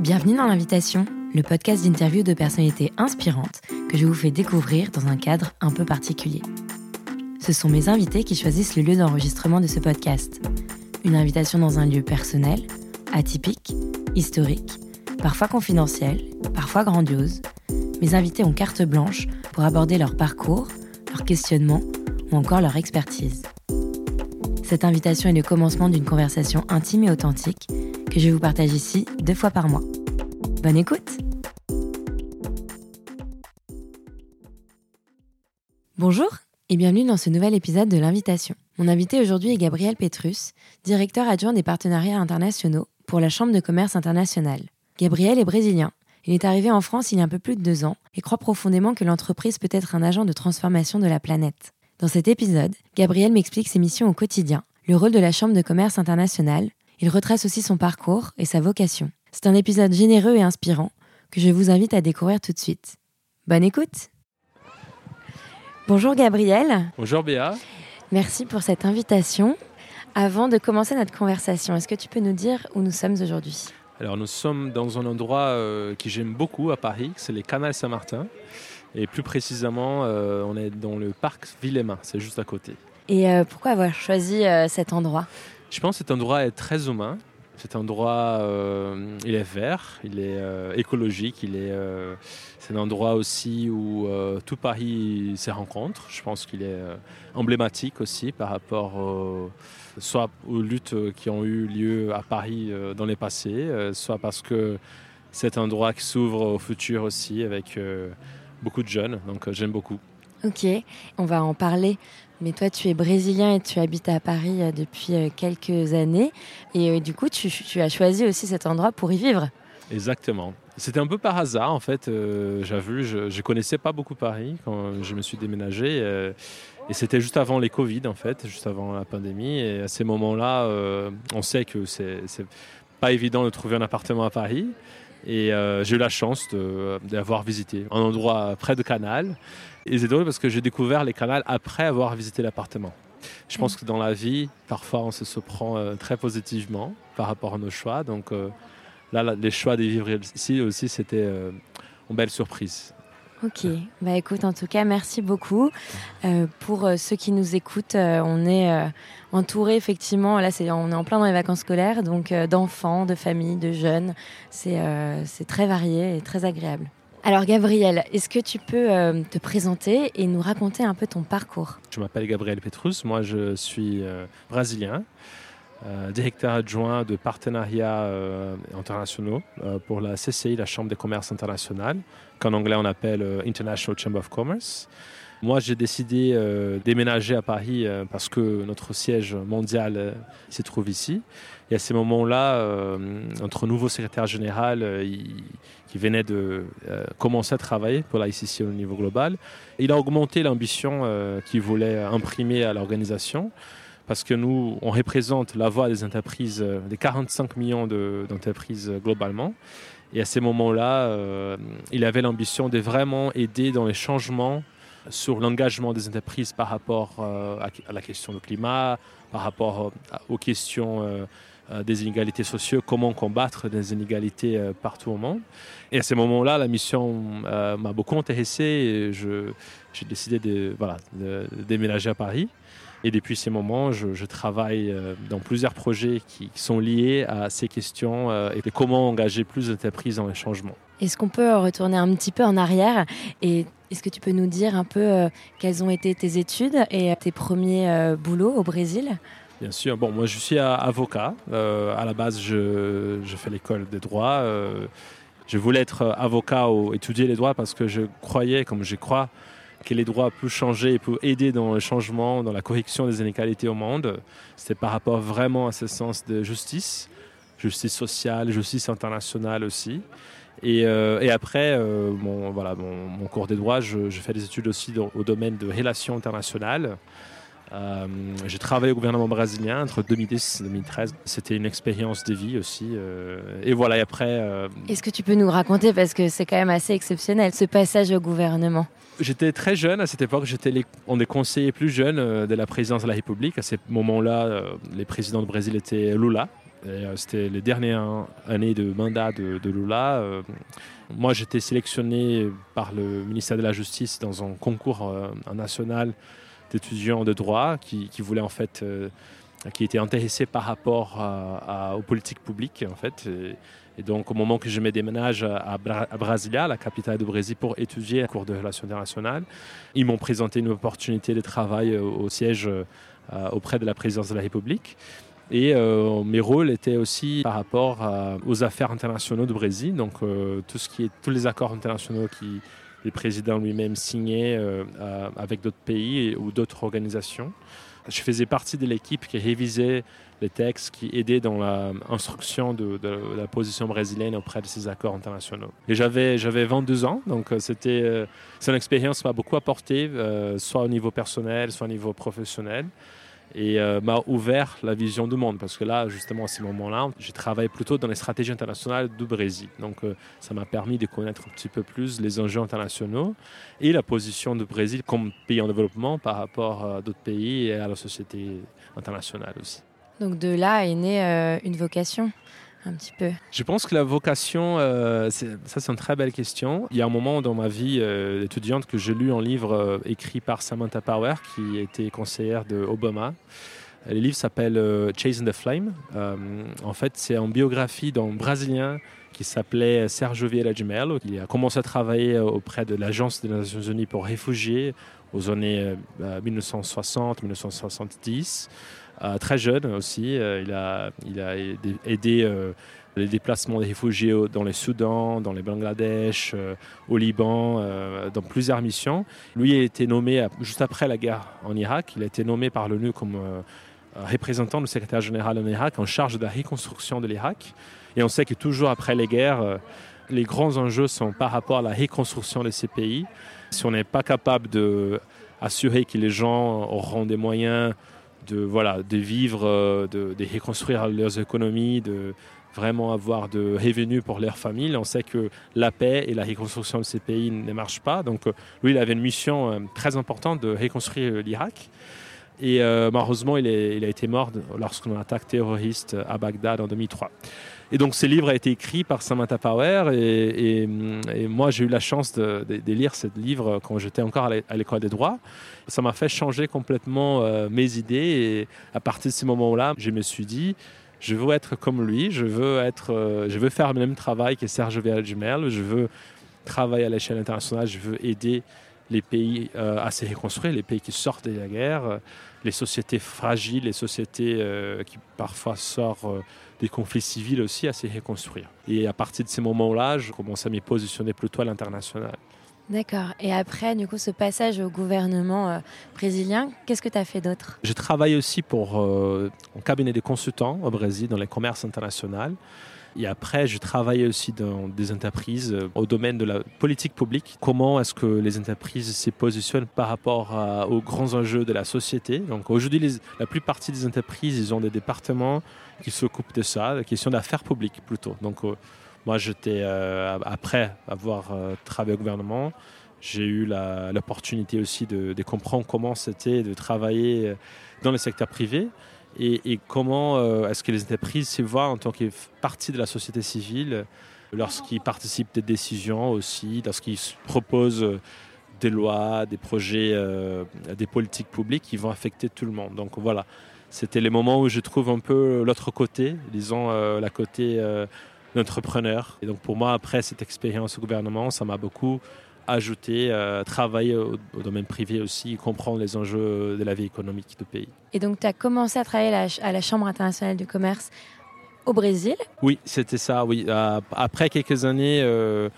Bienvenue dans l'invitation, le podcast d'interview de personnalités inspirantes que je vous fais découvrir dans un cadre un peu particulier. Ce sont mes invités qui choisissent le lieu d'enregistrement de ce podcast. Une invitation dans un lieu personnel, atypique, historique, parfois confidentiel, parfois grandiose. Mes invités ont carte blanche pour aborder leur parcours, leurs questionnements ou encore leur expertise. Cette invitation est le commencement d'une conversation intime et authentique que je vous partage ici deux fois par mois. Bonne écoute Bonjour et bienvenue dans ce nouvel épisode de l'invitation. Mon invité aujourd'hui est Gabriel Petrus, directeur adjoint des partenariats internationaux pour la Chambre de commerce internationale. Gabriel est brésilien. Il est arrivé en France il y a un peu plus de deux ans et croit profondément que l'entreprise peut être un agent de transformation de la planète. Dans cet épisode, Gabriel m'explique ses missions au quotidien, le rôle de la Chambre de commerce internationale il retrace aussi son parcours et sa vocation. C'est un épisode généreux et inspirant que je vous invite à découvrir tout de suite. Bonne écoute Bonjour Gabriel. Bonjour Béa. Merci pour cette invitation. Avant de commencer notre conversation, est-ce que tu peux nous dire où nous sommes aujourd'hui? Alors nous sommes dans un endroit euh, que j'aime beaucoup à Paris, c'est les Canals Saint-Martin. Et plus précisément, euh, on est dans le parc Villemain, c'est juste à côté. Et euh, pourquoi avoir choisi cet endroit? Je pense que cet endroit est très humain. Cet endroit, euh, il est vert, il est euh, écologique, il est, euh, c'est un endroit aussi où tout Paris se rencontre. Je pense qu'il est emblématique aussi par rapport soit aux luttes qui ont eu lieu à Paris dans les passés, soit parce que c'est un endroit qui s'ouvre au futur aussi avec beaucoup de jeunes. Donc j'aime beaucoup. Ok, on va en parler. Mais toi, tu es brésilien et tu habites à Paris euh, depuis euh, quelques années. Et euh, du coup, tu, as choisi aussi cet endroit pour y vivre. Exactement. C'était un peu par hasard, en fait. J'avoue, je ne connaissais pas beaucoup Paris quand je me suis déménagé. et c'était juste avant les Covid, en fait, juste avant la pandémie. Et à ces moments-là, on sait que c'est pas évident de trouver un appartement à Paris. Et j'ai eu la chance d'avoir visité un endroit près de Canal et c'est drôle parce que j'ai découvert les canals après avoir visité l'appartement. Je pense que dans la vie, parfois, on se surprend euh, très positivement par rapport à nos choix. Donc euh, là, les choix de vivre ici aussi, c'était euh, une belle surprise. Ok, bah écoute, en tout cas, merci beaucoup. pour ceux qui nous écoutent, on est entouré effectivement, là on est en plein dans les vacances scolaires, donc d'enfants, de familles, de jeunes. C'est, c'est très varié et très agréable. Alors Gabriel, est-ce que tu peux euh, te présenter et nous raconter un peu ton parcours? Je m'appelle Gabriel Petrus, moi je suis euh, brésilien, euh, directeur adjoint de partenariats internationaux pour la CCI, la Chambre des commerces internationales, qu'en anglais on appelle International Chamber of Commerce. Moi, j'ai décidé déménager à Paris parce que notre siège mondial se trouve ici. Et à ces moments-là, notre nouveau secrétaire général, qui venait de euh, commencer à travailler pour la ICC au niveau global. Il a augmenté l'ambition euh, qu'il voulait imprimer à l'organisation parce que nous, on représente la voix des entreprises, euh, des 45 millions d'entreprises globalement. Et à ces moments-là, il avait l'ambition de vraiment aider dans les changements sur l'engagement des entreprises par rapport à la question du climat, par rapport aux questions euh, des inégalités sociales, comment combattre des inégalités euh, partout au monde. Et à ce moment-là, la mission euh, m'a beaucoup intéressé et j'ai décidé de, déménager à Paris. Et depuis ces moments, je, travaille dans plusieurs projets qui, sont liés à ces questions et de comment engager plus d'entreprises dans les changements. Est-ce qu'on peut retourner un petit peu en arrière et est-ce que tu peux nous dire un peu quelles ont été tes études et tes premiers boulots au Brésil? Bien sûr. Bon, moi, je suis avocat. Euh, à la base, je, fais l'école de droit. Euh, je voulais être avocat ou étudier les droits parce que je croyais, comme je crois, que les droits peuvent changer et peuvent aider dans le changement, dans la correction des inégalités au monde. C'était par rapport vraiment à ce sens de justice, justice sociale, justice internationale aussi. Et, euh, après, mon, voilà, mon, cours des droits, je, fais des études aussi au domaine de relations internationales. Euh, j'ai travaillé au gouvernement brésilien entre 2010 et 2013. C'était une expérience de vie aussi. Euh, et voilà, et après. Euh, Est-ce que tu peux nous raconter, parce que c'est quand même assez exceptionnel, ce passage au gouvernement? J'étais très jeune à cette époque. J'étais les, on est conseillers plus jeunes de la présidence de la République. À ce moment-là, les présidents du Brésil étaient Lula C'était les dernières années de mandat de, Lula. moi, j'étais sélectionné par le ministère de la Justice dans un concours national d'étudiants de droit qui, qui voulaient en fait qui était intéressé par rapport aux politiques publiques en fait. Et, donc au moment que je me déménage à, Brasilia, la capitale du Brésil, pour étudier un cours de relations internationales, ils m'ont présenté une opportunité de travail au, siège euh, auprès de la présidence de la République. Et euh, mes rôles étaient aussi par rapport aux affaires internationales du Brésil, donc euh, tout ce qui est, tous les accords internationaux qui le président lui-même signait avec d'autres pays ou d'autres organisations. Je faisais partie de l'équipe qui révisait les textes, qui aidait dans l'instruction de, la position brésilienne auprès de ces accords internationaux. Et j'avais, j'avais 22 ans, donc euh, c'était, euh, c'est une expérience qui m'a beaucoup apporté, euh, soit au niveau personnel, soit au niveau professionnel et euh, m'a ouvert la vision du monde. Parce que là justement à ce moment-là j'ai travaillé plutôt dans les stratégies internationales du Brésil. Donc euh, ça m'a permis de connaître un petit peu plus les enjeux internationaux et la position du Brésil comme pays en développement par rapport à d'autres pays et à la société internationale aussi. Donc de là est née euh, une vocation Je pense que la vocation, euh, ça c'est une très belle question. Il y a un moment dans ma vie euh, étudiante que j'ai lu un livre euh, écrit par Samantha Power, qui était conseillère de Obama. Le livre s'appelle Chasing the Flame. en fait, c'est une biographie d'un Brésilien qui s'appelait Sergio Vieira de Mello. Il a commencé à travailler auprès de l'Agence des Nations Unies pour réfugiés aux années 1960-1970. Euh, très jeune aussi. Euh, il, a, aidé euh, les déplacements des réfugiés dans les Soudan, dans les Bangladesh, au Liban, dans plusieurs missions. Lui a été nommé juste après la guerre en Irak. Il a été nommé par l'ONU comme représentant du secrétaire général en Irak en charge de la reconstruction de l'Irak. Et on sait que toujours après les guerres, les grands enjeux sont par rapport à la reconstruction de ces pays. Si on n'est pas capable d'assurer que les gens auront des moyens de, vivre, euh, de, reconstruire leurs économies, de vraiment avoir de revenus pour leurs familles. On sait que la paix et la reconstruction de ces pays ne marchent pas. Donc euh, lui, il avait une mission euh, très importante de reconstruire l'Irak. Et malheureusement, il, a été mort lorsqu'on attaque terroriste à Bagdad en 2003. Et donc ce livre a été écrit par Samantha Power et, moi j'ai eu la chance de, lire ce livre quand j'étais encore à l'école des droits. Ça m'a fait changer complètement euh, mes idées et à partir de ce moment-là, je me suis dit, je veux être comme lui, je veux, être, euh, je veux faire le même travail que Serge Vergimel, je veux travailler à l'échelle internationale, je veux aider les pays euh, à se reconstruire, les pays qui sortent de la guerre, les sociétés fragiles, les sociétés qui parfois sortent des conflits civils aussi à se reconstruire. Et à partir de ces moments-là, je commence à m'y positionner plutôt à l'international. D'accord. Et après, du coup, ce passage au gouvernement euh, brésilien, qu'est-ce que tu as fait d'autre? Je travaille aussi pour euh, un cabinet de consultants au Brésil dans les commerces internationaux. Et après, je travaille aussi dans des entreprises euh, au domaine de la politique publique. Comment est-ce que les entreprises se positionnent par rapport aux grands enjeux de la société? Aujourd'hui, la plupart des entreprises, ont des départements qui s'occupent de ça, la question d'affaires publiques plutôt. Donc euh, moi, j'étais, euh, après avoir travaillé au gouvernement, j'ai eu l'opportunité aussi de, comprendre comment c'était de travailler dans le secteur privé et, comment euh, est-ce que les entreprises se voient en tant que partie de la société civile lorsqu'ils participent des décisions aussi, lorsqu'ils proposent des lois, des projets, euh, des politiques publiques qui vont affecter tout le monde? Donc voilà, c'était les moments où je trouve un peu l'autre côté, disons euh, la côté d'entrepreneur. Et donc pour moi, après cette expérience au gouvernement, ça m'a beaucoup ajouter, euh, travailler au, domaine privé aussi, comprendre les enjeux de la vie économique du pays. Et donc, tu as commencé à travailler à la Chambre internationale du commerce au Brésil? Oui, c'était ça, oui. Euh, après quelques années, euh,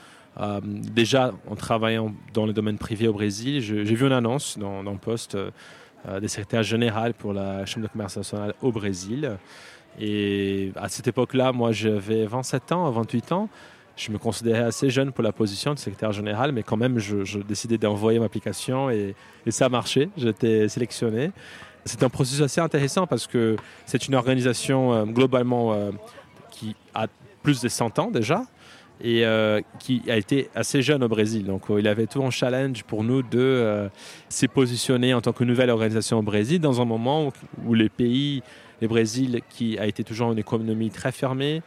déjà en travaillant dans le domaine privé au Brésil, j'ai vu une annonce dans, dans le poste des secrétaires général pour la Chambre de commerce internationale au Brésil. Et à cette époque-là, moi, j'avais 27 ans, 28 ans je me considérais assez jeune pour la position de secrétaire général, mais quand même, je, décidais d'envoyer ma application et, ça a marché. J'étais sélectionné. C'est un processus assez intéressant parce que c'est une organisation euh, globalement euh, qui a plus de 100 ans déjà et euh, qui a été assez jeune au Brésil. Donc il avait tout un challenge pour nous de se positionner en tant que nouvelle organisation au Brésil dans un moment où, où les pays le Brésil qui a été toujours une économie très fermée,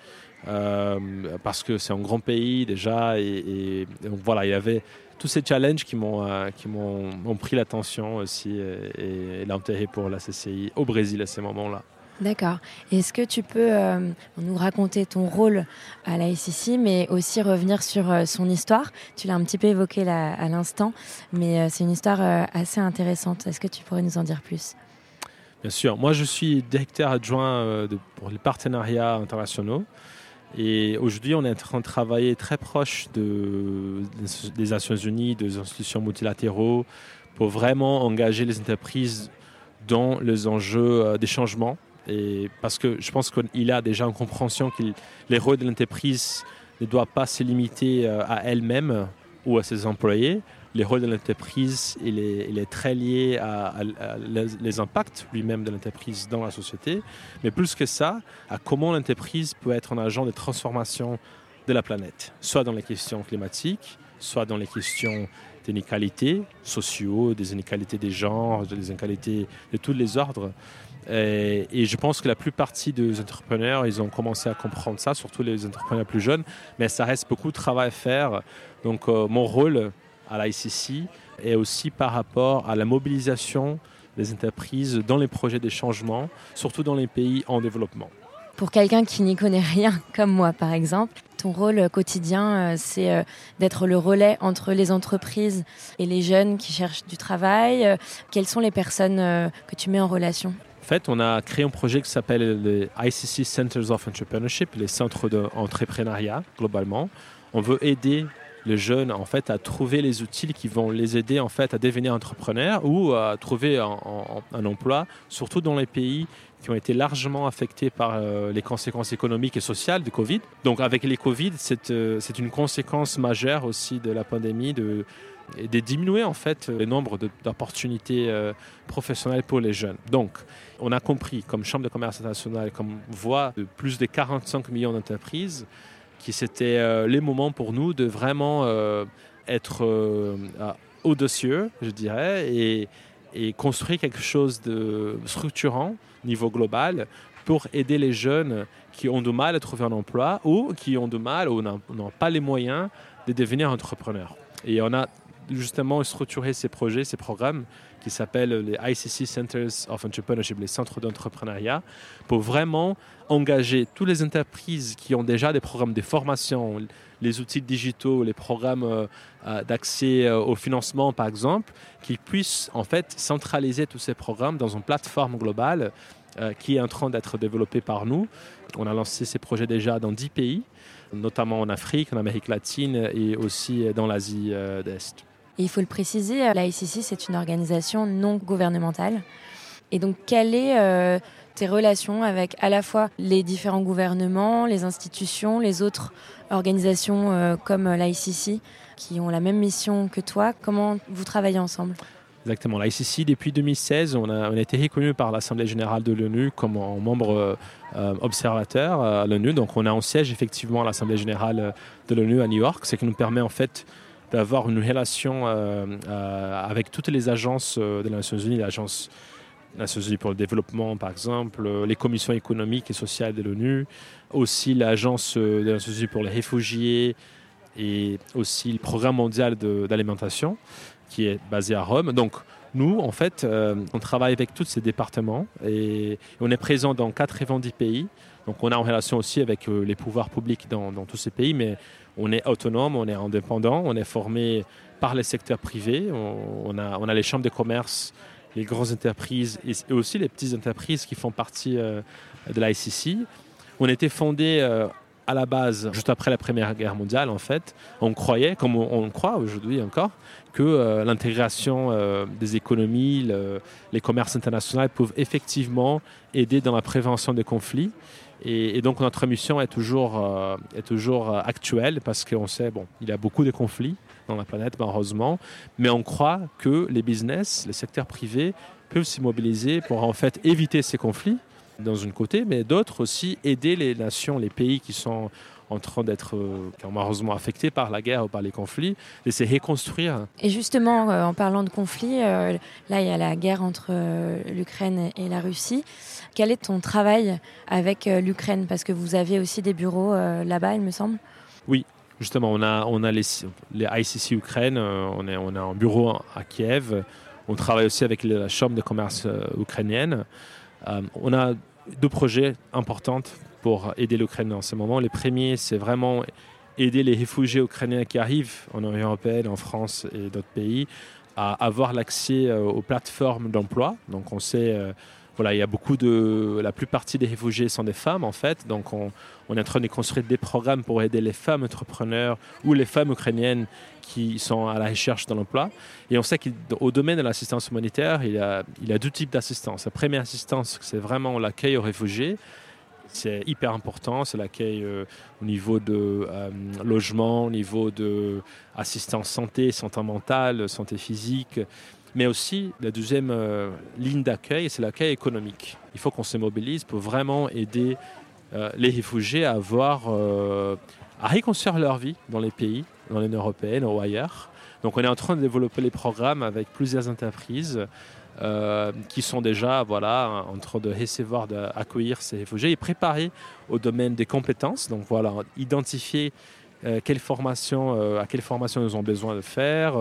parce que c'est un grand pays déjà. Et, donc voilà, il y avait tous ces challenges qui m'ont euh, qui m'ont pris l'attention aussi et, l'intérêt pour la CCI au Brésil à ces moments-là. D'accord. Est-ce que tu peux euh, nous raconter ton rôle à la SEC, mais aussi revenir sur son histoire? Tu l'as un petit peu évoqué là, à l'instant, mais c'est une histoire assez intéressante. Est-ce que tu pourrais nous en dire plus? Bien sûr. Moi, je suis directeur adjoint pour les partenariats internationaux. Et aujourd'hui, on est en train de travailler très proche de, des Nations Unies, des institutions multilatéraux, pour vraiment engager les entreprises dans les enjeux euh, des changements. Et parce que je pense qu'il a déjà une compréhension que les rôles de l'entreprise ne doivent pas se limiter euh, à elle-même ou à ses employés, les rôles de l'entreprise, il est, très lié à, les, impacts lui-même de l'entreprise dans la société, mais plus que ça, à comment l'entreprise peut être un agent de transformation de la planète, soit dans les questions climatiques, soit dans les questions des inégalités sociaux, des inégalités des genres, des inégalités de tous les ordres. Et, je pense que la plupart des entrepreneurs, ils ont commencé à comprendre ça, surtout les entrepreneurs plus jeunes, mais ça reste beaucoup de travail à faire. Donc euh, mon rôle, à l'ICC et aussi par rapport à la mobilisation des entreprises dans les projets de changement, surtout dans les pays en développement. Pour quelqu'un qui n'y connaît rien, comme moi par exemple, ton rôle quotidien, euh, c'est euh, d'être le relais entre les entreprises et les jeunes qui cherchent du travail. Euh, quelles sont les personnes que tu mets en relation? En fait, on a créé un projet qui s'appelle les ICC Centers of Entrepreneurship, les centres d'entrepreneuriat globalement. On veut aider les jeunes en fait à trouver les outils qui vont les aider en fait à devenir entrepreneurs ou à trouver un, emploi, surtout dans les pays qui ont été largement affectés par euh, les conséquences économiques et sociales du Covid. Donc avec les Covid, c'est euh, une conséquence majeure aussi de la pandémie de, de diminuer en fait le nombre d'opportunités euh, professionnelles pour les jeunes. Donc on a compris comme Chambre de commerce internationale, comme voix de plus de 45 millions d'entreprises, c'était euh, les moments pour nous de vraiment euh, être euh, audacieux, je dirais, et, construire quelque chose de structurant niveau global pour aider les jeunes qui ont du mal à trouver un emploi ou qui ont du mal ou n'ont pas les moyens de devenir entrepreneurs. Et on a justement structuré ces projets, ces programmes qui s'appellent les ICC Centers of Entrepreneurship, les centres d'entrepreneuriat, pour vraiment engager toutes les entreprises qui ont déjà des programmes de formation, les outils digitaux, les programmes euh, euh, d'accès euh, au financement par exemple, qu'ils puissent en fait centraliser tous ces programmes dans une plateforme globale qui est en train d'être développée par nous. On a lancé ces projets déjà dans 10 pays, notamment en Afrique, en Amérique latine et aussi dans l'Asie d'Est. Il faut le préciser, la ICC, c'est une organisation non gouvernementale. Et donc, quelle est euh, tes relations avec à la fois les différents gouvernements, les institutions, les autres organisations euh, comme l'ICC qui ont la même mission que toi? Comment vous travaillez ensemble? Exactement. L'ICC, depuis 2016, on a, été reconnu par l'Assemblée générale de l'ONU comme membre euh, observateur à l'ONU. Donc, on a un siège effectivement à l'Assemblée générale de l'ONU à New York, ce qui nous permet en fait d'avoir une relation euh, euh, avec toutes les agences euh, des Nations Unies, l'agence Nations Unies pour le développement par exemple, les commissions économiques et sociales de l'ONU, aussi l'agence des Nations Unies pour les réfugiés et aussi le programme mondial d'alimentation qui est basé à Rome. Donc nous, en fait, on travaille avec tous ces départements et on est présent dans 90 pays. Donc on a en relation aussi avec les pouvoirs publics dans, tous ces pays, mais on est autonome, on est indépendant, on est formé par les secteurs privés, on, a, a, les chambres de commerce, les grandes entreprises et, aussi les petites entreprises qui font partie euh, de l'ICC. On était fondé euh, à la base, juste après la Première Guerre mondiale, en fait. On croyait, comme on, croit aujourd'hui encore, que euh, l'intégration des économies, les commerces internationaux peuvent effectivement aider dans la prévention des conflits. Et, donc notre mission est toujours, euh, est toujours euh, actuelle parce qu'on sait, bon, il y a beaucoup de conflits dans la planète, malheureusement, mais on croit que les business, les secteurs privés peuvent s'immobiliser pour en fait éviter ces conflits dans une côté, mais d'autres aussi aider les nations, les pays qui sont en train d'être malheureusement affectés par la guerre ou par les conflits, et c'est reconstruire. Et justement, en parlant de conflits, là il y a la guerre entre l'Ukraine et la Russie. Quel est ton travail avec l'Ukraine? Parce que vous avez aussi des bureaux là-bas, il me semble. Oui, justement, on a, on a les, les ICC Ukraine, on, est, on a un bureau à Kiev. On travaille aussi avec la Chambre de commerce ukrainienne. On a deux projets importants pour aider l'Ukraine en ce moment. Le premier, c'est vraiment aider les réfugiés ukrainiens qui arrivent en Union européenne, en France et d'autres pays à avoir l'accès euh, aux plateformes d'emploi. Donc on sait euh, voilà, il y a beaucoup de. La plupart des réfugiés sont des femmes, en fait. Donc, on, est en train de construire des programmes pour aider les femmes entrepreneurs ou les femmes ukrainiennes qui sont à la recherche d'un emploi. Et on sait qu'au domaine de l'assistance humanitaire, il y a, il a deux types d'assistance. La première assistance, c'est vraiment l'accueil aux réfugiés. C'est hyper important, c'est l'accueil euh, au niveau de euh, logement, au niveau de assistance santé, santé mentale, santé physique, mais aussi, la deuxième euh, ligne d'accueil, c'est l'accueil économique. Il faut qu'on se mobilise pour vraiment aider euh, les réfugiés à avoir, euh, à reconstruire leur vie dans les pays, dans l'Union européenne ou ailleurs. Donc on est en train de développer les programmes avec plusieurs entreprises qui sont déjà voilà, en train de recevoir, d'accueillir ces réfugiés et préparer au domaine des compétences. Donc voilà, identifier à quelle formation ils ont besoin de faire,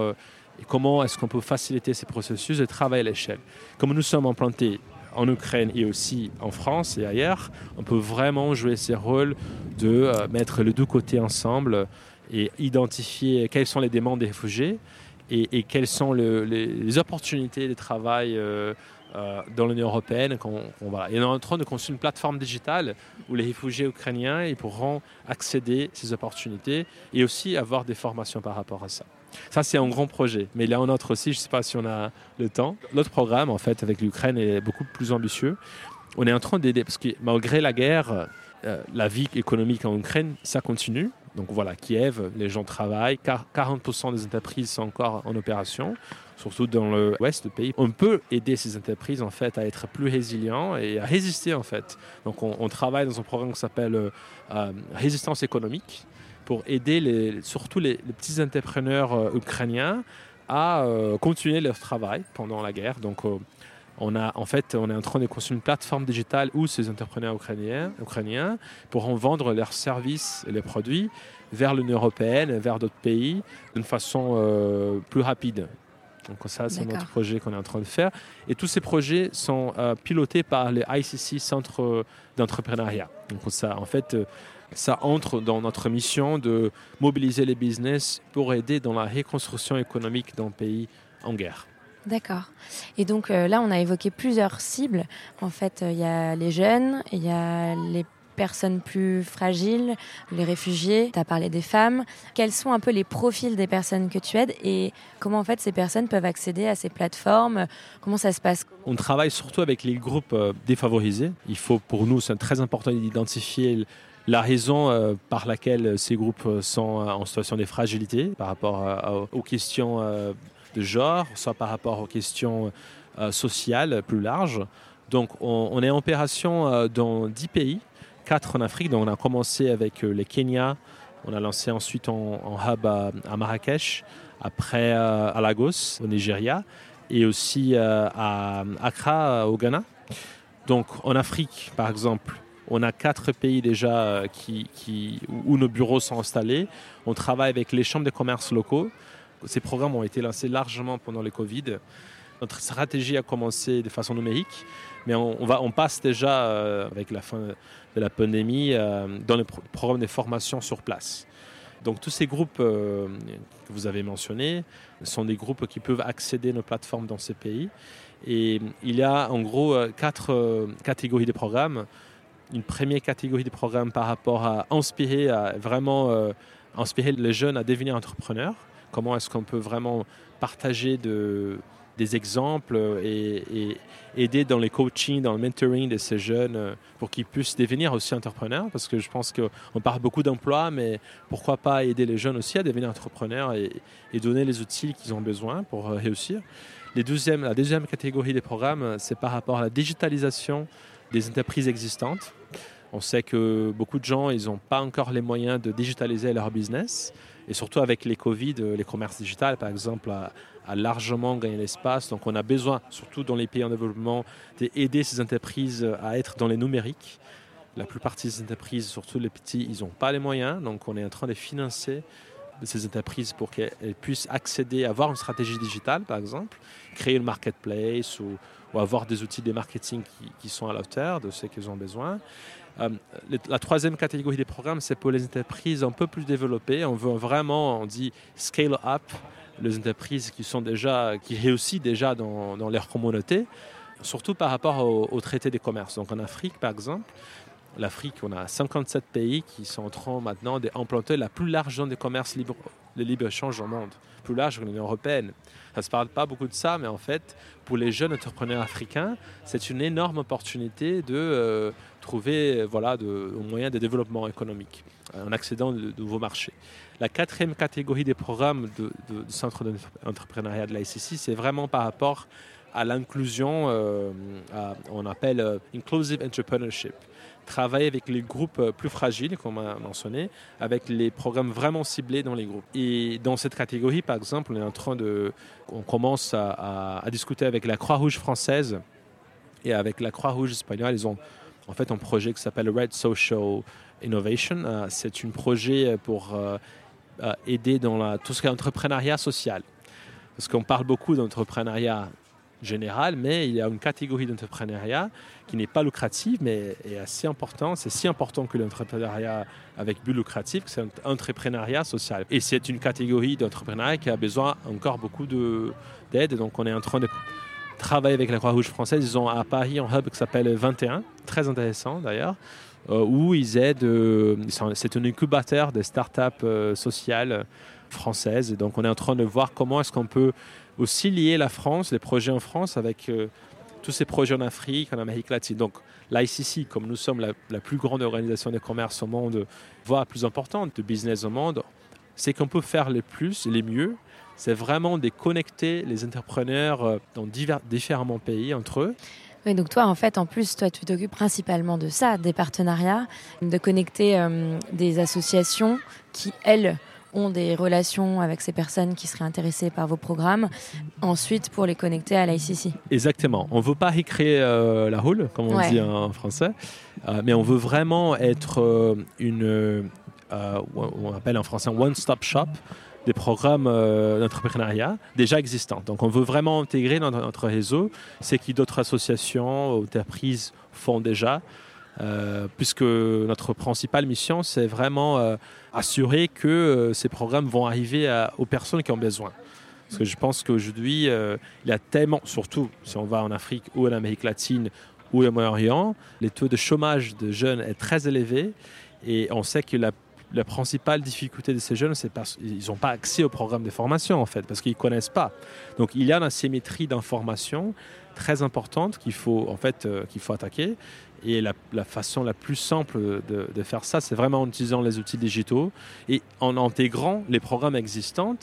comment est-ce qu'on peut faciliter ces processus de travail à l'échelle? Comme nous sommes implantés en Ukraine et aussi en France et ailleurs, on peut vraiment jouer ce rôle de euh, mettre les deux côtés ensemble et identifier quelles sont les demandes des réfugiés et, quelles sont les, opportunités de travail euh, euh, dans l'Union européenne. On, est en train de construire une plateforme digitale où les réfugiés ukrainiens pourront accéder à ces opportunités et aussi avoir des formations par rapport à ça. Ça, c'est un grand projet. Mais il y a un autre aussi, je ne sais pas si on a le temps. L'autre programme, en fait, avec l'Ukraine, est beaucoup plus ambitieux. On est en train d'aider, parce que malgré la guerre, euh, la vie économique en Ukraine, ça continue. Donc voilà, Kiev, les gens travaillent, 40% des entreprises sont encore en opération, surtout dans l'ouest du pays. On peut aider ces entreprises en fait à être plus résilients et à résister en fait. Donc on, travaille dans un programme qui s'appelle euh, euh, Résistance économique pour aider les, surtout les, petits entrepreneurs euh, ukrainiens à euh, continuer leur travail pendant la guerre. Donc, euh, on a, en fait, on est en train de construire une plateforme digitale où ces entrepreneurs ukrainiens, ukrainiens pourront vendre leurs services et leurs produits vers l'Union européenne, vers d'autres pays, d'une façon plus rapide. Donc ça, c'est notre projet qu'on est en train de faire. Et tous ces projets sont pilotés par les ICC Centres d'entrepreneuriat. Donc ça, en fait, ça entre dans notre mission de mobiliser les business pour aider dans la reconstruction économique d'un pays en guerre. D'accord. Et donc euh, là, on a évoqué plusieurs cibles. En fait, euh, il y a les jeunes, il y a les personnes plus fragiles, les réfugiés, tu as parlé des femmes. Quels sont un peu les profils des personnes que tu aides et comment en fait ces personnes peuvent accéder à ces plateformes? Comment ça se passe? On travaille surtout avec les groupes euh, défavorisés. Il faut pour nous, c'est très important d'identifier la raison euh, par laquelle ces groupes sont euh, en situation de fragilité par rapport euh, aux questions de genre, soit par rapport aux questions sociales plus larges. Donc on, est en opération dans 10 pays, 4 en Afrique. Donc on a commencé avec le Kenya, on a lancé ensuite en, hub à, Marrakech, après à Lagos au Nigeria et aussi à Accra au Ghana. Donc en Afrique, par exemple, on a quatre pays déjà euh, où nos bureaux sont installés. On travaille avec les chambres de commerce locaux. Ces programmes ont été lancés largement pendant le Covid. Notre stratégie a commencé de façon numérique, mais on, passe déjà, euh, avec la fin de la pandémie, euh, dans le programme de formation sur place. Donc tous ces groupes que vous avez mentionnés sont des groupes qui peuvent accéder à nos plateformes dans ces pays. Et il y a en gros quatre catégories de programmes une première catégorie de programmes par rapport à inspirer, à vraiment euh, inspirer les jeunes à devenir entrepreneurs. Comment est-ce qu'on peut vraiment partager de, des exemples et, aider dans les coaching, dans le mentoring de ces jeunes euh, pour qu'ils puissent devenir aussi entrepreneurs? Parce que je pense qu'on parle beaucoup d'emploi, mais pourquoi pas aider les jeunes aussi à devenir entrepreneurs et, donner les outils qu'ils ont besoin pour euh, réussir? La deuxième catégorie des programmes, c'est par rapport à la digitalisation des entreprises existantes. On sait que beaucoup de gens, ils n'ont pas encore les moyens de digitaliser leur business. Et surtout avec les Covid, les commerces digitales, par exemple, a, largement gagné l'espace. Donc on a besoin, surtout dans les pays en développement, d'aider ces entreprises à être dans les numériques. La plupart de ces entreprises, surtout les petits, ils n'ont pas les moyens. Donc on est en train de financer ces entreprises pour qu'elles puissent accéder, avoir une stratégie digitale, par exemple, créer une marketplace ou, avoir des outils de marketing qui, sont à la hauteur de ce qu'ils ont besoin. Euh, la troisième catégorie des programmes, c'est pour les entreprises un peu plus développées. On veut vraiment, on dit scale up, les entreprises qui sont déjà, qui réussissent déjà dans, leur communauté, surtout par rapport au, traité des commerces. Donc en Afrique, par exemple, l'Afrique, on a 57 pays qui sont en train maintenant d'implanter la plus large zone de commerce libre, de libre-échange au monde, plus large que l'Union européenne. Ça ne se parle pas beaucoup de ça, mais en fait, pour les jeunes entrepreneurs africains, c'est une énorme opportunité de euh, trouver voilà, de, moyen de développement économique en accédant de, nouveaux marchés. La quatrième catégorie des programmes du centre d'entrepreneuriat de l'ICC, c'est vraiment par rapport à l'inclusion, euh, on appelle euh, Inclusive Entrepreneurship travailler avec les groupes euh, plus fragiles, comme on a mentionné, avec les programmes vraiment ciblés dans les groupes. Et dans cette catégorie, par exemple, on est en train de, on commence à, discuter avec la Croix-Rouge française et avec la Croix-Rouge espagnole. Ils ont en fait un projet qui s'appelle Red Social Innovation. C'est un projet pour aider dans la, tout ce qui est entrepreneuriat social. Parce qu'on parle beaucoup d'entrepreneuriat général, mais il y a une catégorie d'entrepreneuriat qui n'est pas lucrative, mais est assez important. C'est si important que l'entrepreneuriat avec but lucratif, que c'est un entrepreneuriat social. Et c'est une catégorie d'entrepreneuriat qui a besoin encore beaucoup d'aide. Donc on est en train de travailler avec la Croix-Rouge française. Ils ont à Paris un hub qui s'appelle 21, très intéressant d'ailleurs, euh, où ils aident, euh, c'est un incubateur des startups euh, sociales françaises. Donc on est en train de voir comment est-ce qu'on peut aussi lier la France, les projets en France avec euh, tous ces projets en Afrique, en Amérique latine. Donc l'ICC, comme nous sommes la, plus grande organisation de commerce au monde, voire la plus importante de business au monde, c'est qu'on peut faire les plus, les mieux, c'est vraiment de connecter les entrepreneurs euh, dans divers, différents pays entre eux. Oui, donc toi, en fait, en plus, toi, tu t'occupes principalement de ça, des partenariats, de connecter euh, des associations qui, elles, ont des relations avec ces personnes qui seraient intéressées par vos programmes, ensuite pour les connecter à l'ICC. Exactement. On ne veut pas recréer euh, la roule, comme on dit en français, euh, mais on veut vraiment être euh, une, on appelle en français un one-stop shop des programmes d'entrepreneuriat déjà existants. Donc on veut vraiment intégrer dans notre réseau ce qui d'autres associations ou entreprises font déjà. Euh, puisque notre principale mission, c'est vraiment euh, assurer que euh, ces programmes vont arriver aux personnes qui ont besoin. Parce que je pense qu'aujourd'hui, il y a tellement, surtout si on va en Afrique ou en Amérique latine ou au Moyen-Orient, les taux de chômage de jeunes est très élevé et on sait que la, la principale difficulté de ces jeunes, c'est parce qu'ils n'ont pas accès au programme de formation en fait, parce qu'ils ne connaissent pas. Donc il y a une asymétrie d'information très importante qu'il faut en fait qu'il faut attaquer et la, façon la plus simple de, faire ça, c'est vraiment en utilisant les outils digitaux et en intégrant les programmes existants,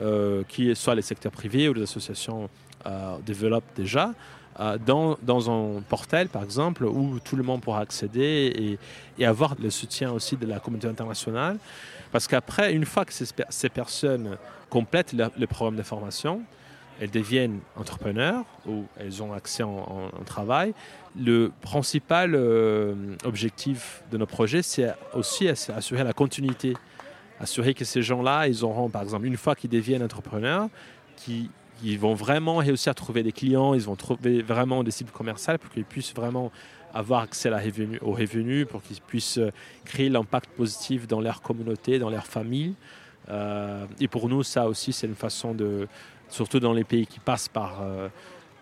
euh, qui soient les secteurs privés ou les associations euh, développent déjà, euh, dans, un portail, par exemple, où tout le monde pourra accéder et, avoir le soutien aussi de la communauté internationale. Parce qu'après, une fois que ces, personnes complètent le programme de formation, elles deviennent entrepreneurs ou elles ont accès en, travail. Le principal euh, objectif de nos projets, c'est aussi assurer la continuité, assurer que ces gens-là, ils auront, par exemple, une fois qu'ils deviennent entrepreneurs, qui ils vont vraiment réussir à trouver des clients, ils vont trouver vraiment des cibles commerciales pour qu'ils puissent vraiment avoir accès à la revenu, aux revenus, pour qu'ils puissent euh, créer l'impact positif dans leur communauté, dans leur famille. Euh, et pour nous, ça aussi, c'est une façon de, surtout dans les pays qui passent par euh,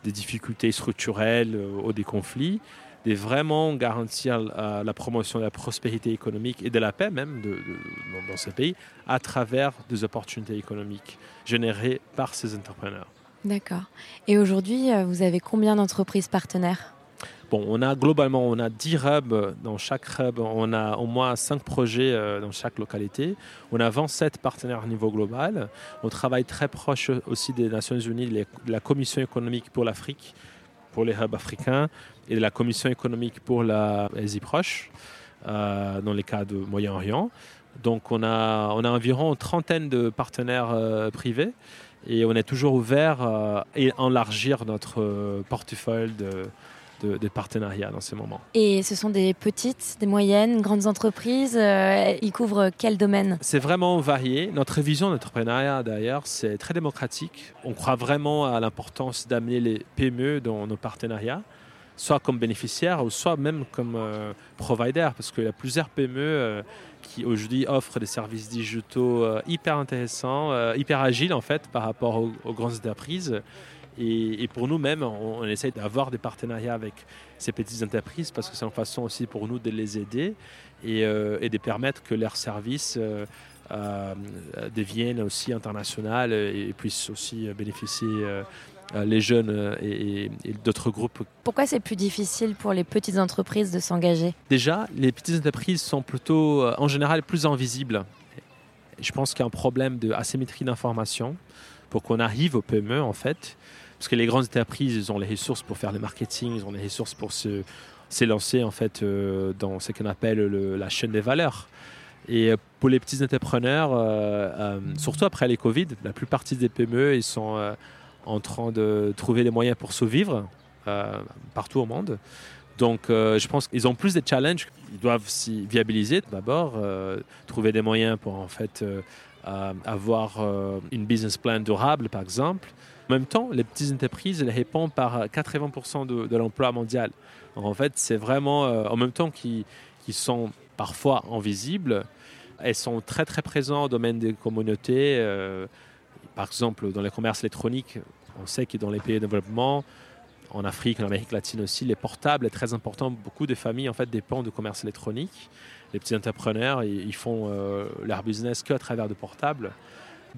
des difficultés structurelles euh, ou des conflits, de vraiment garantir la promotion de la prospérité économique et de la paix même dans, ces pays à travers des opportunités économiques générées par ces entrepreneurs. D'accord. Et aujourd'hui, euh, vous avez combien d'entreprises partenaires? Bon, on a globalement, on a 10 hubs. Dans chaque hub, on a au moins 5 projets euh, dans chaque localité. On a 27 partenaires au niveau global. On travaille très proche aussi des Nations Unies, la Commission économique pour l'Afrique, pour les hubs africains, et la Commission économique pour l'Asie proche. dans les cas de Moyen-Orient. Donc on a, on a environ une trentaine de partenaires privés et on est toujours ouvert à élargir notre portefeuille de, de, partenariats dans ces moments. Et ce sont des petites, des moyennes, grandes entreprises euh, Ils couvrent quel domaine? C'est vraiment varié. Notre vision d'entrepreneuriat, d'ailleurs, c'est très démocratique. On croit vraiment à l'importance d'amener les PME dans nos partenariats soit comme bénéficiaires ou soit même comme euh, provider, parce qu'il y a plusieurs PME euh, qui aujourd'hui offrent des services digitaux hyper intéressants, hyper agiles en fait par rapport aux, aux grandes entreprises et, pour nous-mêmes, on, essaie d'avoir des partenariats avec ces petites entreprises parce que c'est une façon aussi pour nous de les aider et, euh, de permettre que leurs services euh, euh, deviennent aussi internationaux et puissent aussi bénéficier les jeunes et, d'autres groupes. Pourquoi c'est plus difficile pour les petites entreprises de s'engager? Déjà, les petites entreprises sont plutôt, en général, plus invisibles. Je pense qu'il y a un problème d'asymétrie d'information pour qu'on arrive au PME, en fait. Parce que les grandes entreprises, ont les ressources pour faire le marketing, ils ont les ressources pour se s'élancer en fait euh, dans ce qu'on appelle la chaîne des valeurs. Et euh, pour les petits entrepreneurs, euh, surtout après les Covid, la plupart des PME, ils sont en train de trouver les moyens pour survivre partout au monde. Donc, je pense qu'ils ont plus de challenges. Ils doivent s'y viabiliser d'abord, trouver des moyens pour en fait avoir une business plan durable, par exemple. En même temps, les petites entreprises elles répondent par 80% de, l'emploi mondial. en fait, c'est vraiment, euh, en même temps qu'ils sont parfois invisibles, elles sont très très présentes au domaine des communautés. Euh, par exemple, dans le commerce électronique, on sait que dans les pays de développement, en Afrique, en Amérique latine aussi, les portables est très important. Beaucoup de familles en fait dépendent du commerce électronique. Les petits entrepreneurs, ils, font euh, leur business qu'à travers de portables.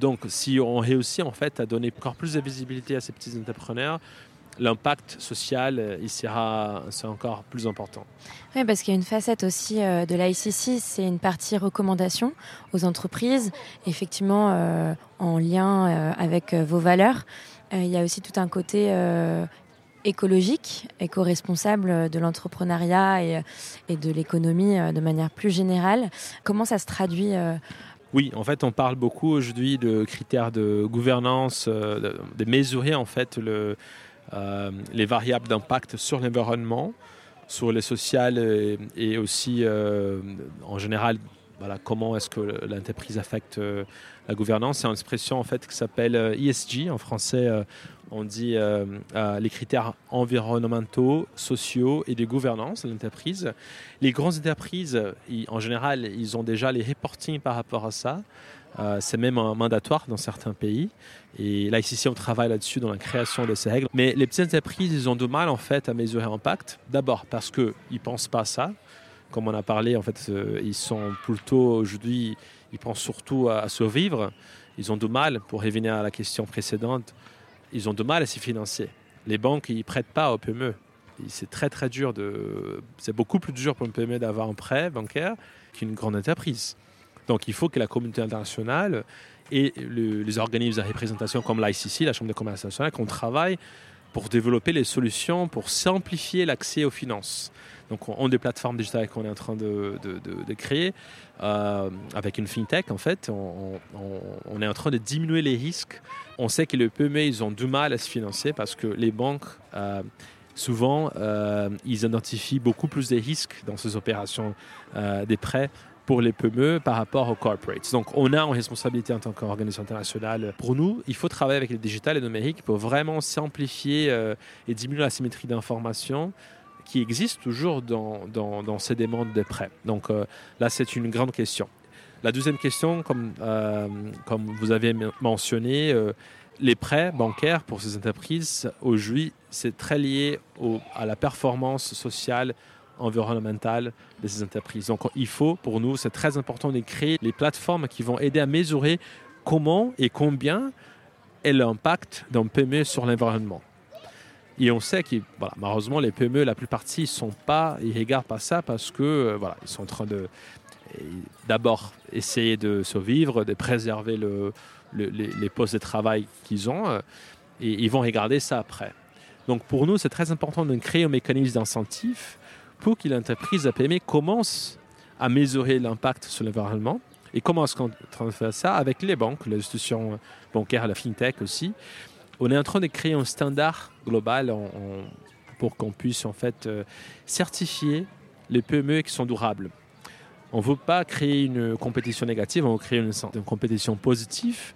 Donc, si on réussit en fait à donner encore plus de visibilité à ces petits entrepreneurs, l'impact social, euh, il sera, encore plus important. Oui, parce qu'il y a une facette aussi euh, de l'ICC, c'est une partie recommandation aux entreprises, effectivement euh, en lien avec vos valeurs. il y a aussi tout un côté écologique, éco-responsable de l'entrepreneuriat et, de l'économie de manière plus générale. Comment ça se traduit oui, en fait, on parle beaucoup aujourd'hui de critères de gouvernance, euh, de, mesurer en fait le, euh, les variables d'impact sur l'environnement, sur le social et, aussi euh, en général comment est-ce que l'entreprise affecte la gouvernance? C'est une expression en fait qui s'appelle ESG en français on dit euh, euh, les critères environnementaux, sociaux et de gouvernance de l'entreprise. Les grandes entreprises, en général, ils ont déjà les reporting par rapport à ça. Euh, c'est même mandatoire dans certains pays. Et là, ici, on travaille là-dessus dans la création de ces règles. Mais les petites entreprises, ils ont du mal en fait à mesurer l'impact. D'abord parce qu'ils ne pensent pas à ça. Comme on a parlé, en fait, ils sont plutôt aujourd'hui, ils pensent surtout à survivre. Ils ont du mal, pour revenir à la question précédente, ils ont du mal à s'y financer. Les banques, ils prêtent pas aux PME. C'est très très dur. C'est beaucoup plus dur pour une PME d'avoir un prêt bancaire qu'une grande entreprise. Donc il faut que la communauté internationale et les organismes de représentation comme l'ICC, la Chambre de commerce internationale, qu'on travaille pour développer les solutions pour simplifier l'accès aux finances. Donc, on a des plateformes digitales qu'on est en train de, créer euh, avec une fintech. En fait, on, est en train de diminuer les risques. On sait que les PME, ils ont du mal à se financer parce que les banques, euh, souvent, euh, ils identifient beaucoup plus de risques dans ces opérations des prêts pour les PME par rapport aux corporates. Donc, on a une responsabilité en tant qu'organisation internationale. Pour nous, il faut travailler avec le digital et le numérique pour vraiment simplifier et diminuer la symétrie d'information qui existe toujours dans, ces demandes de prêts. Donc euh, là, c'est une grande question. La deuxième question, comme, euh, comme vous avez mentionné, euh, les prêts bancaires pour ces entreprises, aujourd'hui, c'est très lié à la performance sociale, environnementale de ces entreprises. Donc il faut, pour nous, c'est très important de créer les plateformes qui vont aider à mesurer comment et combien est l'impact d'un PME sur l'environnement. Et on sait que, voilà, malheureusement, les PME, la plupart ils sont pas, regardent pas ça parce que, euh, voilà, ils sont en train de d'abord essayer de survivre, de préserver le, les, postes de travail qu'ils ont, euh, et ils vont regarder ça après. Donc pour nous, c'est très important de créer un mécanisme d'incentif pour que l'entreprise à PME commence à mesurer l'impact sur l'environnement. Et comment est-ce qu'on en train de faire ça Avec les banques, les institutions bancaires, la fintech aussi. On est en train de créer un standard global pour qu'on puisse en fait euh, certifier les PME qui sont durables. On ne veut pas créer une compétition négative, on veut créer une, une compétition positive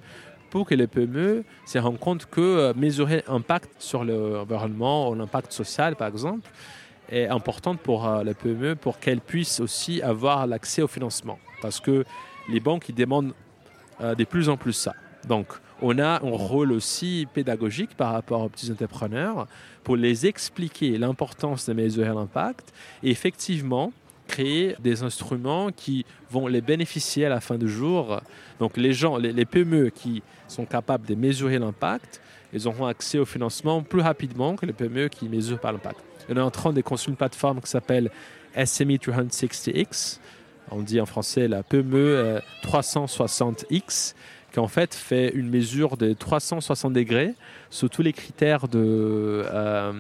pour que les PME se rendent compte que euh, mesurer l'impact sur l'environnement ou l'impact social, par exemple, est important pour euh, les PME pour qu'elles puissent aussi avoir l'accès au financement. Parce que les banques demandent euh, de plus en plus ça. Donc, on a un rôle aussi pédagogique par rapport aux petits entrepreneurs pour les expliquer l'importance de mesurer l'impact et effectivement créer des instruments qui vont les bénéficier à la fin du jour. Donc les gens, les, PME qui sont capables de mesurer l'impact, ils auront accès au financement plus rapidement que les PME qui ne mesurent pas l'impact. On est en train de construire une plateforme qui s'appelle SME 360X. On dit en français la PME 360X, euh, qui en fait fait une mesure de 360 degrés sur tous les critères de, euh,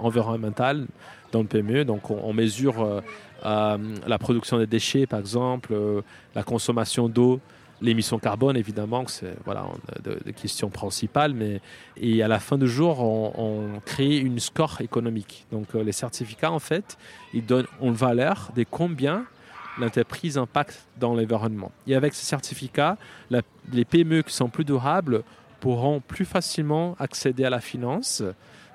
environnementaux dans le PME. Donc on, mesure euh, euh, la production des déchets, par exemple, la consommation d'eau, l'émission carbone, évidemment, c'est voilà, de, questions principales. Mais, et à la fin du jour, on, crée une score économique. Donc les certificats, en fait, ils donnent une valeur de combien l'entreprise impacte dans l'environnement. Et avec ces certificats, les PME qui sont plus durables pourront plus facilement accéder à la finance,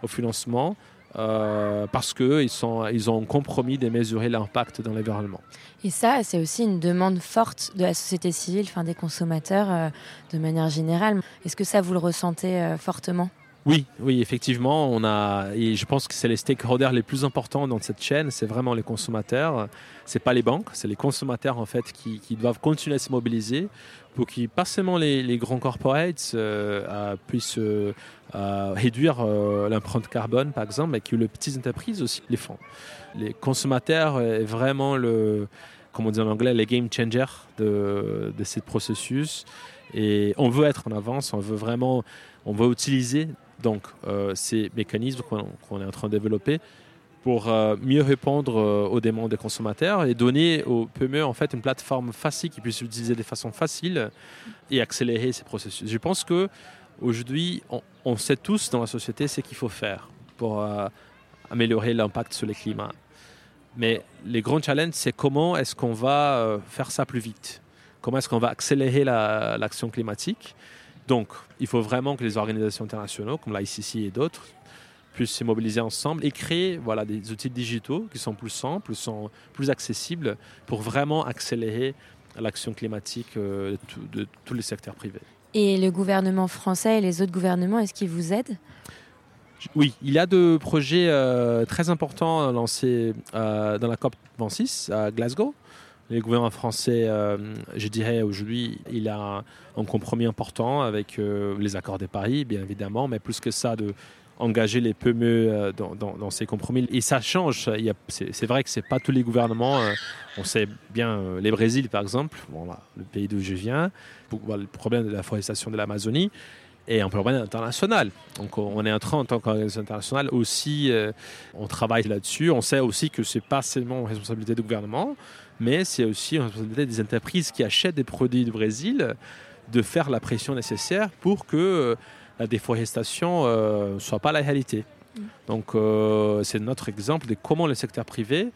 au financement, euh, parce qu'ils ils ont compromis de mesurer l'impact dans l'environnement. Et ça, c'est aussi une demande forte de la société civile, des consommateurs euh, de manière générale. Est-ce que ça, vous le ressentez euh, fortement? Oui, oui, effectivement, on a, et je pense que c'est les stakeholders les plus importants dans cette chaîne, c'est vraiment les consommateurs, c'est pas les banques, c'est les consommateurs en fait qui, doivent continuer à se mobiliser pour que pas seulement les, grands corporates euh, puissent euh, réduire euh, l'empreinte carbone par exemple, mais que les petites entreprises aussi les font. Les consommateurs est vraiment comment en anglais, les game changers de, de ce processus. Et on veut être en avance, on veut vraiment, on veut utiliser donc, euh, ces mécanismes qu'on est en train de développer pour euh, mieux répondre euh, aux demandes des consommateurs et donner aux PME en fait une plateforme facile qui puisse utiliser de façon facile et accélérer ces processus. Je pense que aujourd'hui, on, sait tous dans la société ce qu'il faut faire pour améliorer l'impact sur le climat. Mais les grands challenges, c'est comment est-ce qu'on va faire ça plus vite Comment est-ce qu'on va accélérer l'action climatique? Donc, il faut vraiment que les organisations internationales, comme l'ICC et d'autres, puissent se mobiliser ensemble et créer voilà, des outils digitaux qui sont plus simples, sont plus accessibles pour vraiment accélérer l'action climatique euh, de, tous les secteurs privés. Et le gouvernement français et les autres gouvernements, est-ce qu'ils vous aident? Oui, il y a deux projets euh, très importants lancés euh, dans la COP 26 à Glasgow. Le gouvernement français, euh, je dirais aujourd'hui, il a un compromis important avec euh, les accords de Paris, bien évidemment, mais plus que ça, de engager les PME euh, dans, ces compromis. Et ça change. C'est vrai que ce n'est pas tous les gouvernements. on sait bien, les Brésil, par exemple, le pays d'où je viens, pour, le problème de la forestation de l'Amazonie et un problème international. Donc on est en train, en tant qu'organisation internationale, aussi, on travaille là-dessus. On sait aussi que ce n'est pas seulement une responsabilité du gouvernement, mais c'est aussi une responsabilité des entreprises qui achètent des produits du Brésil de faire la pression nécessaire pour que euh, la déforestation ne euh, soit pas la réalité. Mm. Donc euh, c'est notre exemple de comment le secteur privé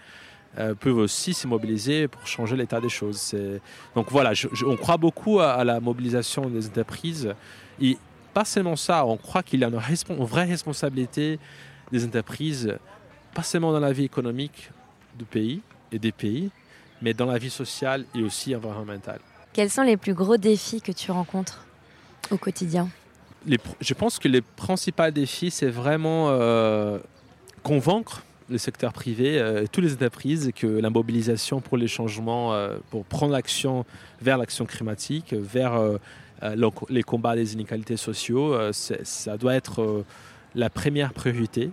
peut aussi se mobiliser pour changer l'état des choses. Donc voilà, on croit beaucoup à, la mobilisation des entreprises. Et pas seulement ça, on croit qu'il y a une, une, vraie responsabilité des entreprises, pas seulement dans la vie économique du pays et des pays, mais dans la vie sociale et aussi environnementale. Quels sont les plus gros défis que tu rencontres au quotidien? Je pense que les principaux défis, c'est vraiment euh, convaincre le secteur privé, euh, toutes les entreprises, que la mobilisation pour les changements, euh, pour prendre l'action vers l'action climatique, vers les combats des inégalités sociaux, ça doit être la première priorité.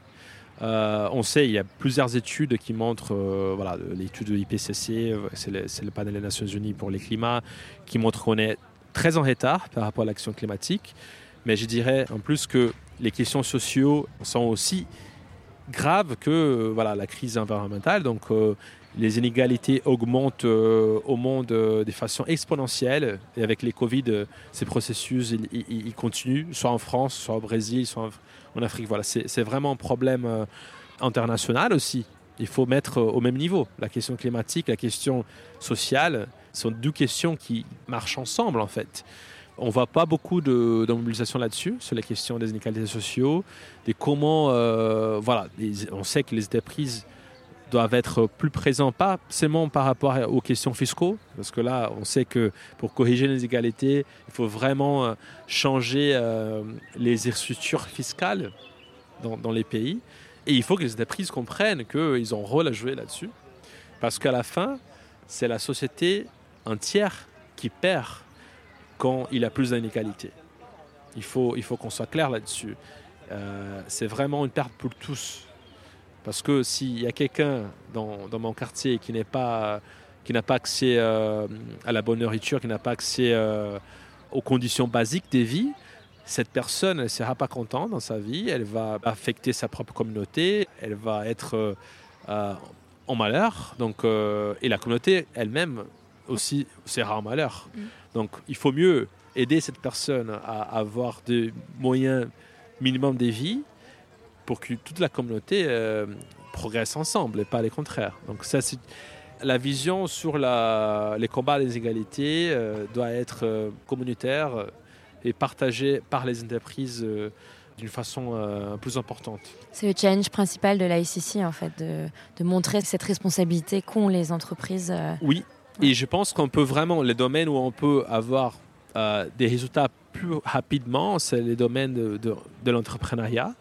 Euh, on sait, il y a plusieurs études qui montrent, euh, voilà, l'étude de l'IPCC, c'est le, panel des Nations Unies pour les climats, qui montre qu'on est très en retard par rapport à l'action climatique. Mais je dirais en plus que les questions sociaux sont aussi graves que voilà, la crise environnementale. Donc les inégalités augmentent euh, au monde euh, de façon exponentielle. Et avec les Covid, euh, ces processus, ils, continuent, soit en France, soit au Brésil, soit en, Afrique. Voilà, c'est vraiment un problème international aussi. Il faut mettre au même niveau. La question climatique, la question sociale sont deux questions qui marchent ensemble en fait. On ne voit pas beaucoup de, mobilisation là-dessus, sur les questions des inégalités sociaux, de comment, voilà, on sait que les entreprises doivent être plus présents, pas seulement par rapport aux questions fiscaux, parce que là, on sait que pour corriger les égalités, il faut vraiment euh, changer euh, les structures fiscales dans, les pays. Et il faut que les entreprises comprennent qu'ils ont un rôle à jouer là-dessus, parce qu'à la fin, c'est la société entière qui perd quand il y a plus d'inégalités. Il faut, il faut qu'on soit clair là-dessus. Euh, c'est vraiment une perte pour tous. Parce que s'il y a quelqu'un dans, mon quartier qui n'est pas qui n'a pas accès euh, à la bonne nourriture, qui n'a pas accès euh, aux conditions basiques des vies, cette personne ne sera pas contente dans sa vie, elle va affecter sa propre communauté, elle va être euh, en malheur, donc, et la communauté elle-même aussi sera en malheur. Mm. Donc il faut mieux aider cette personne à avoir des moyens minimum de vie pour que toute la communauté euh, progresse ensemble et pas les contraires. Donc ça, c'est la vision sur la, les combats des égalités euh, doit être euh, communautaire et partagée par les entreprises d'une façon plus importante. C'est le challenge principal de l'ICC, en fait, de, de, montrer cette responsabilité qu'ont les entreprises. Oui, et je pense qu'on peut vraiment, les domaines où on peut avoir des résultats plus rapidement, c'est les domaines de, de, de l'entrepreneuriat.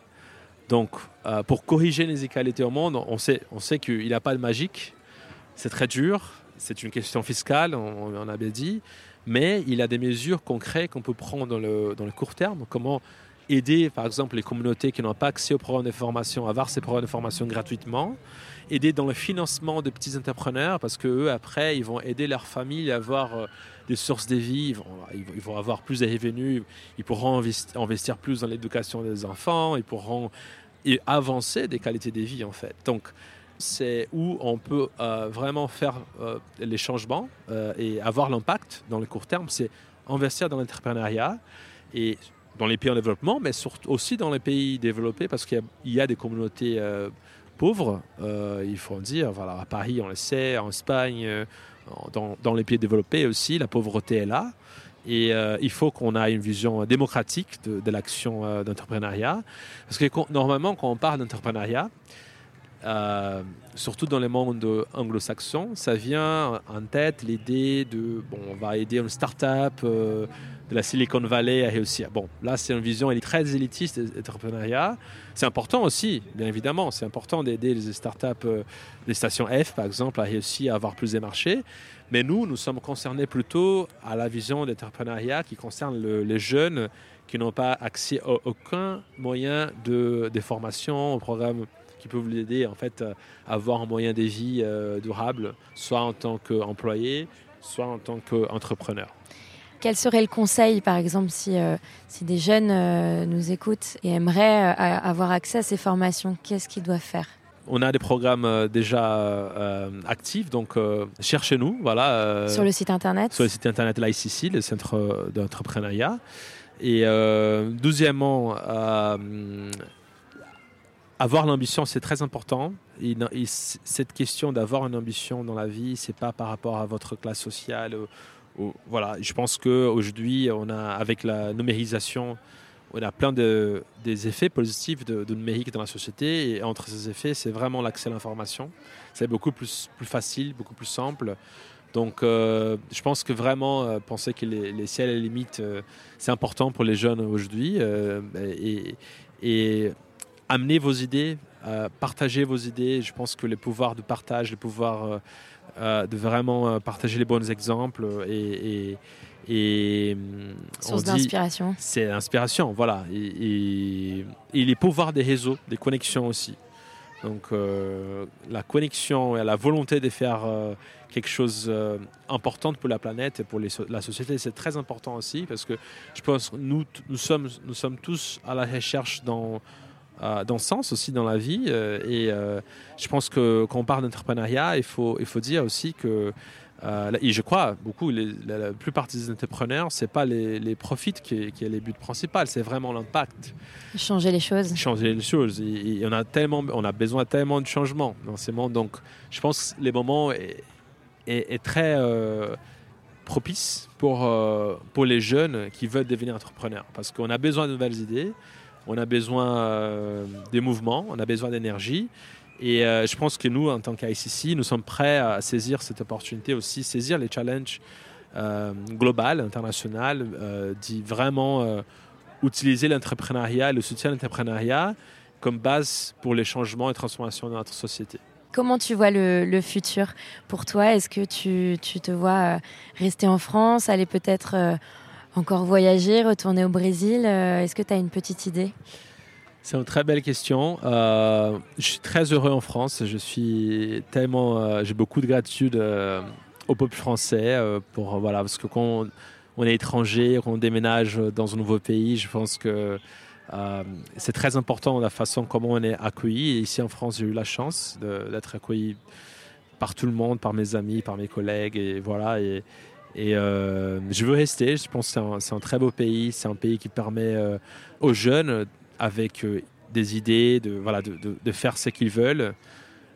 Donc, euh, pour corriger les inégalités au monde, on sait, on qu'il n'y a pas de magique. C'est très dur. C'est une question fiscale, on, en avait dit. Mais il y a des mesures concrètes qu'on peut prendre dans le, court terme. Comment aider, par exemple, les communautés qui n'ont pas accès aux programmes de formation avoir ces programmes de formation gratuitement. Aider dans le financement de petits entrepreneurs parce qu'eux, après, ils vont aider leur famille à avoir euh, des sources de vie, ils vont avoir plus de revenus, ils pourront investir plus dans l'éducation des enfants, ils pourront et avancer des qualités de vie en fait. Donc c'est où on peut euh, vraiment faire euh, les changements euh, et avoir l'impact dans le court terme, c'est investir dans l'entrepreneuriat et dans les pays en développement, mais surtout aussi dans les pays développés parce qu'il y, a des communautés pauvres, il faut en dire. Voilà, à Paris, on le sait, en Espagne, dans, dans, les pays développés aussi, la pauvreté est là. Et euh, il faut qu'on ait une vision démocratique de, l'action euh, d'entrepreneuriat. Parce que normalement, quand on parle d'entrepreneuriat, euh, surtout dans les mondes anglo-saxons, ça vient en tête l'idée de, bon, on va aider une start-up de la Silicon Valley à réussir. Bon, là, c'est une vision elle est très élitiste d'entrepreneuriat. C'est important aussi, bien évidemment, c'est important d'aider les start-up des stations F, par exemple, à réussir à avoir plus de marchés. Mais nous, nous sommes concernés plutôt à la vision d'entrepreneuriat qui concerne les jeunes qui n'ont pas accès à aucun moyen de, formation, au programme qui peuvent les aider en fait, à avoir un moyen de vie euh, durable, soit en tant qu'employé, soit en tant qu'entrepreneur. Quel serait le conseil, par exemple, si, euh, si des jeunes euh, nous écoutent et aimeraient avoir accès à ces formations? Qu'est-ce qu'ils doivent faire? On a des programmes euh, déjà euh, actifs, donc euh, cherchez-nous. Voilà, sur le site internet Sur le site internet l'ICC, le Centre d'entrepreneuriat. Et deuxièmement, avoir l'ambition, c'est très important. Et, cette question d'avoir une ambition dans la vie, c'est pas par rapport à votre classe sociale. voilà, je pense qu'aujourd'hui, avec la numérisation, on a plein de, des effets positifs de, numérique dans la société. Et entre ces effets, c'est vraiment l'accès à l'information. C'est beaucoup plus, plus facile, beaucoup plus simple. Donc, euh, je pense que vraiment, euh, penser que les, les, ciels et les limites, euh, c'est important pour les jeunes aujourd'hui. Et, amener vos idées, partager vos idées. Je pense que le pouvoir de partage, le pouvoir de vraiment partager les bons exemples et hum, Source d'inspiration. C'est l'inspiration, voilà. Et, les pouvoirs des réseaux, des connexions aussi. Donc euh, la connexion et la volonté de faire euh, quelque chose d'important euh, pour la planète et pour la société, c'est très important aussi parce que je pense que nous, nous, sommes, nous sommes tous à la recherche dans dans ce sens aussi dans la vie. et je pense que quand on parle d'entrepreneuriat, il faut, il faut dire aussi que euh, et je crois beaucoup, la, plupart des entrepreneurs, c'est pas les, les profits qui qui est le but principal, c'est vraiment l'impact. Changer les choses. Changer les choses. Et, on a tellement, on a besoin tellement de changements dans ces mondes. Donc, je pense que les moments est, est, très euh, propice pour euh, pour les jeunes qui veulent devenir entrepreneurs, parce qu'on a besoin de nouvelles idées, on a besoin des mouvements, on a besoin d'énergie. Et euh, je pense que nous, en tant qu'ICC, nous sommes prêts à saisir cette opportunité aussi, saisir les challenges euh, globaux, internationaux, euh, d'y vraiment euh, utiliser l'entrepreneuriat et le soutien à l'entrepreneuriat comme base pour les changements et transformations de notre société. Comment tu vois le, futur pour toi? Est-ce que tu, tu, te vois rester en France, aller peut-être encore voyager, retourner au Brésil? Est-ce que tu as une petite idée? C'est une très belle question. Euh, je suis très heureux en France. Je suis tellement, euh, j'ai beaucoup de gratitude euh, au peuple français pour voilà parce que quand on, est étranger, quand on déménage dans un nouveau pays, je pense que c'est très important la façon comment on est accueilli. Et ici en France, j'ai eu la chance d'être accueilli par tout le monde, par mes amis, par mes collègues et voilà et je veux rester. Je pense que c'est un, très beau pays. C'est un pays qui permet aux jeunes avec euh, des idées, de, voilà, de, de, faire ce qu'ils veulent.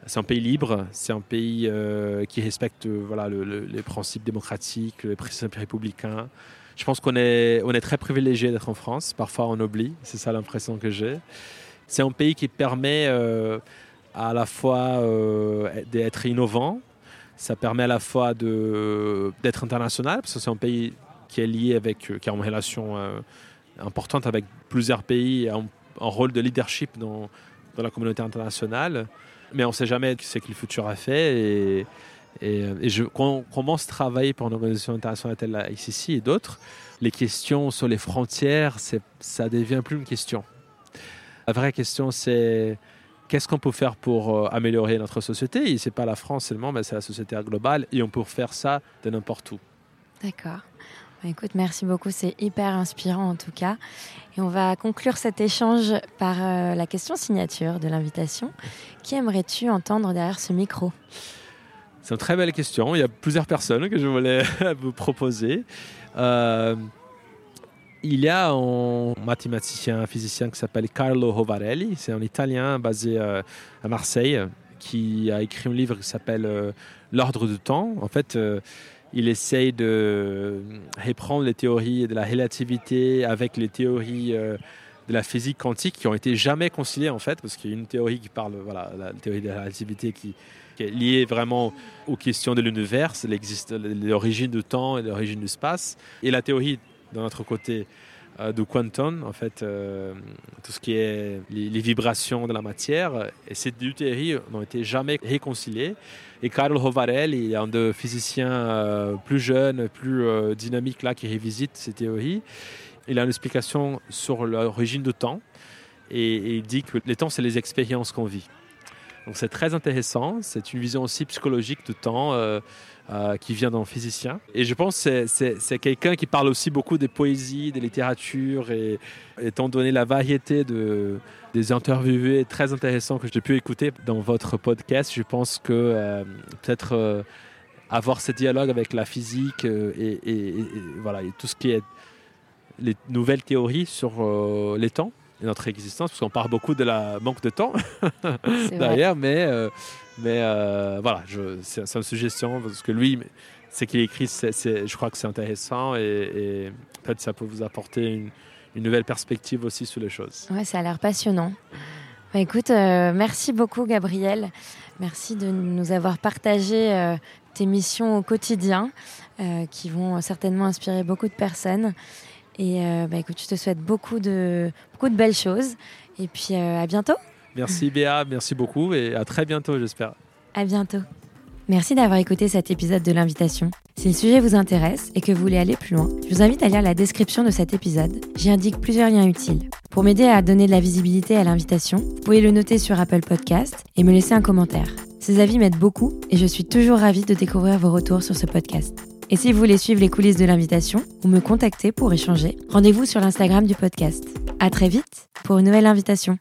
C'est un pays libre, c'est un pays euh, qui respecte voilà, le, le, les principes démocratiques, les principes républicains. Je pense qu'on est, on est très privilégié d'être en France. Parfois, on oublie. C'est ça l'impression que j'ai. C'est un pays qui permet euh, à la fois euh, d'être innovant, ça permet à la fois d'être international, parce que c'est un pays qui est lié avec, qui a une relation euh, importante avec plusieurs pays, un rôle de leadership dans, dans, la communauté internationale. Mais on ne sait jamais ce que le futur a fait. Et, quand on commence à travailler pour une organisation internationale telle la ICC et d'autres, les questions sur les frontières, ça devient plus une question. La vraie question, c'est qu'est-ce qu'on peut faire pour euh, améliorer notre société? Ce n'est pas la France seulement, mais c'est la société globale. Et on peut faire ça de n'importe où. D'accord. Écoute, merci beaucoup, c'est hyper inspirant en tout cas. Et on va conclure cet échange par euh, la question signature de l'invitation. Qui aimerais-tu entendre derrière ce micro? C'est une très belle question. Il y a plusieurs personnes que je voulais vous proposer. Euh, il y a un mathématicien, un physicien qui s'appelle Carlo Hovarelli. C'est un Italien basé euh, à Marseille qui a écrit un livre qui s'appelle L'ordre du temps. En fait, il essaye de reprendre les théories de la relativité avec les théories euh, de la physique quantique qui ont été jamais conciliées en fait, parce qu'il y a une théorie qui parle, voilà, la théorie de la relativité qui, est liée vraiment aux questions de l'univers, l'origine du temps et l'origine du espace, et la théorie de notre côté euh, de quantum, en fait, euh, tout ce qui est les, vibrations de la matière. Et ces deux théories n'ont été jamais réconciliées. Et Carlo Hovarelli, un des physiciens euh, plus jeunes, plus euh, dynamiques là, qui revisite ces théories, il a une explication sur l'origine du temps. Et, et il dit que le temps, c'est les expériences qu'on vit. Donc c'est très intéressant. C'est une vision aussi psychologique du temps. Euh, qui vient d'un physicien. Et je pense que c'est quelqu'un qui parle aussi beaucoup des poésies, des littératures, et étant donné la variété de, des interviewés très intéressants que j'ai pu écouter dans votre podcast, je pense que euh, peut-être euh, avoir ce dialogue avec la physique et, voilà, et tout ce qui est les nouvelles théories sur les temps notre existence, parce qu'on parle beaucoup de la manque de temps d'ailleurs, mais euh, mais euh, voilà, c'est une suggestion parce que lui, c'est qu'il écrit, c est, c est, je crois que c'est intéressant et, et peut-être ça peut vous apporter une, une, nouvelle perspective aussi sur les choses. Ouais, ça a l'air passionnant. Bah, écoute, euh, merci beaucoup Gabriel. Merci de nous avoir partagé tes missions au quotidien qui vont certainement inspirer beaucoup de personnes. Et euh, bah, écoute, je te souhaite beaucoup de, beaucoup de belles choses. Et puis euh, à bientôt. Merci Béa, merci beaucoup et à très bientôt j'espère. À bientôt. Merci d'avoir écouté cet épisode de l'invitation. Si le sujet vous intéresse et que vous voulez aller plus loin, je vous invite à lire la description de cet épisode. J'y indique plusieurs liens utiles. Pour m'aider à donner de la visibilité à l'invitation, vous pouvez le noter sur Apple Podcast et me laisser un commentaire. Ces avis m'aident beaucoup et je suis toujours ravie de découvrir vos retours sur ce podcast. Et si vous voulez suivre les coulisses de l'invitation ou me contacter pour échanger, rendez-vous sur l'Instagram du podcast. À très vite pour une nouvelle invitation.